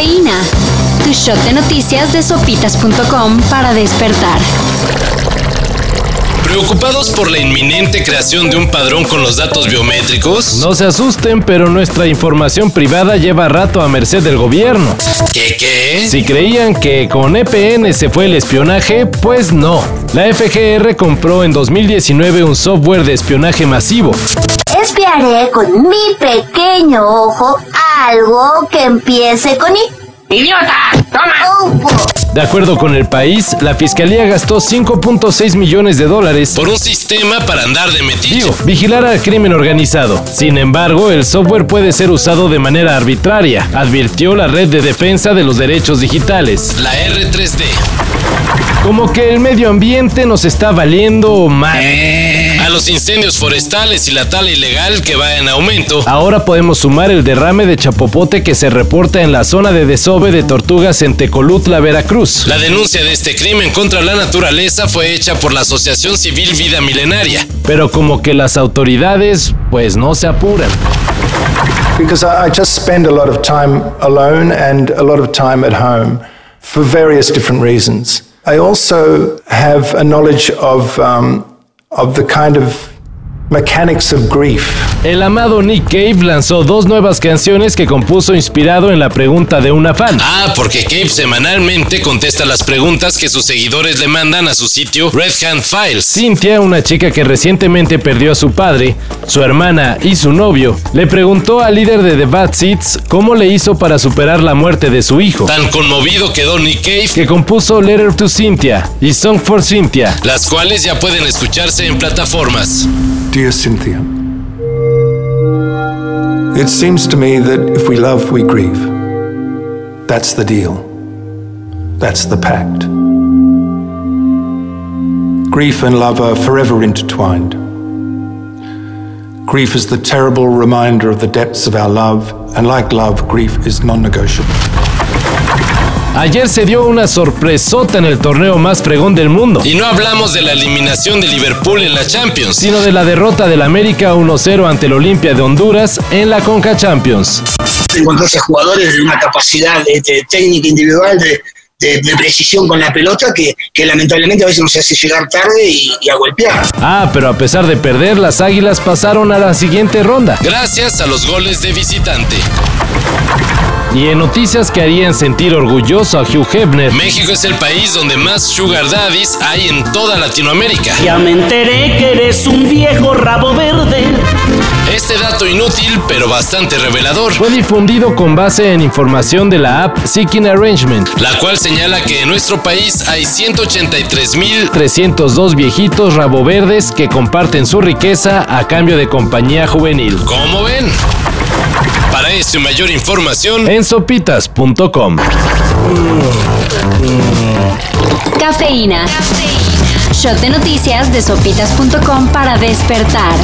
Cafeína. Tu shot de noticias de sopitas.com para despertar. ¿Preocupados por la inminente creación de un padrón con los datos biométricos? No se asusten, pero nuestra información privada lleva rato a merced del gobierno. ¿Qué qué? Si creían que con EPN se fue el espionaje, pues no. La FGR compró en 2019 un software de espionaje masivo. Espiaré con mi pequeño ojo algo que empiece con I. ¡Idiota! ¡Toma! De acuerdo con el país, la fiscalía gastó 5.6 millones de dólares Por un sistema para andar de metiche. Digo, vigilar al crimen organizado. Sin embargo, el software puede ser usado de manera arbitraria, advirtió la Red de Defensa de los Derechos Digitales. La R3D. Como que el medio ambiente nos está valiendo mal. A los incendios forestales y la tala ilegal que va en aumento. Ahora podemos sumar el derrame de chapopote que se reporta en la zona de desove de tortugas en Tecolutla, Veracruz. La denuncia de este crimen contra la naturaleza fue hecha por la Asociación Civil Vida Milenaria. Pero como que las autoridades pues no se apuran. because I, I just spend a lot of time alone and a lot of time at home for various different reasons. I also have a knowledge of, um, of the kind of mechanics of grief. El amado Nick Cave lanzó dos nuevas canciones que compuso inspirado en la pregunta de una fan. Ah, porque Cave semanalmente contesta las preguntas que sus seguidores le mandan a su sitio Red Hand Files. Cynthia, una chica que recientemente perdió a su padre, su hermana y su novio, le preguntó al líder de The Bad Seeds cómo le hizo para superar la muerte de su hijo, Tan conmovido quedó Nick Cave, que compuso Letter to Cynthia y Song for Cynthia. las cuales ya pueden escucharse en plataformas. Dear Cynthia, it seems to me that if we love, we grieve. That's the deal. That's the pact. Grief and love are forever intertwined. Grief is the terrible reminder of the depths of our love, and like love, grief is non negotiable. Ayer se dio una sorpresota en el torneo más fregón del mundo, Y no hablamos de la eliminación de Liverpool en la Champions. sino de la derrota del América 1-0 ante el Olimpia de Honduras en la Conca Champions. Encontrarse jugadores de una capacidad de, de técnica individual, de, de- de precisión con la pelota, que, que lamentablemente a veces nos hace llegar tarde y, y a golpear. Ah, pero a pesar de perder, las Águilas pasaron a la siguiente ronda. Gracias a los goles de visitante. Y en noticias que harían sentir orgulloso a Hugh Hefner, México es el país donde más sugar daddies hay en toda Latinoamérica. Ya me enteré que eres un viejo rabo verde. Este dato inútil, pero bastante revelador, fue difundido con base en información de la app Seeking Arrangement. la cual señala que en nuestro país hay 183 mil 302 viejitos raboverdes que comparten su riqueza a cambio de compañía juvenil. ¿Cómo ven? Para esto y mayor información, En sopitas.com. Cafeína. Shot de noticias de sopitas.com para despertar.